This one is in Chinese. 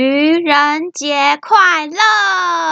愚人节快乐！